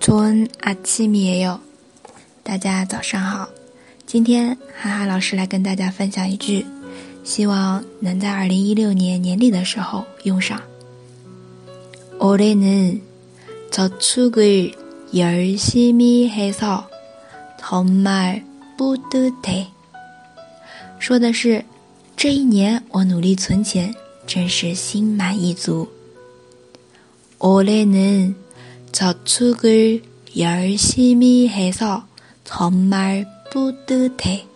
尊阿七米也有，大家早上好。今天哈哈老师来跟大家分享一句，希望能在二零一六年年底的时候用上。올해는저축을열심히해서정말뿌듯해说的是这一年我努力存钱，真是心满意足。올해는 저축을 열심히 해서 정말 뿌듯해.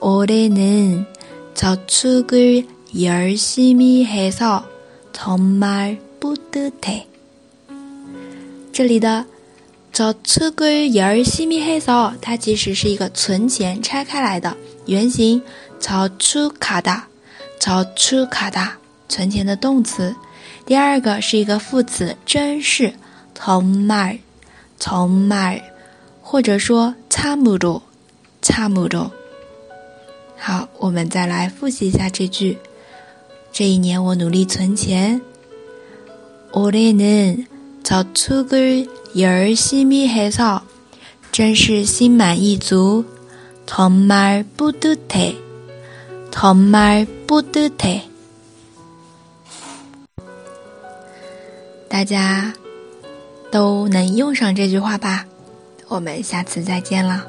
올해는 저축을 열심히 해서 정말 뿌듯해. 这里的 저축을 열심히 해서 它其实是一个存钱拆开来的原型저축하다，저축하다存钱的动词。 第二个是一个副词，真是从 말， 从 말， 或者说差不多，差不多。好，我们再来复习一下这句。这一年我努力存钱。올해는저축을열심히해 서， 真是心满意足。정말뿌듯 해， 정말뿌듯 해。 大家都能用上这句话吧，我们下次再见了。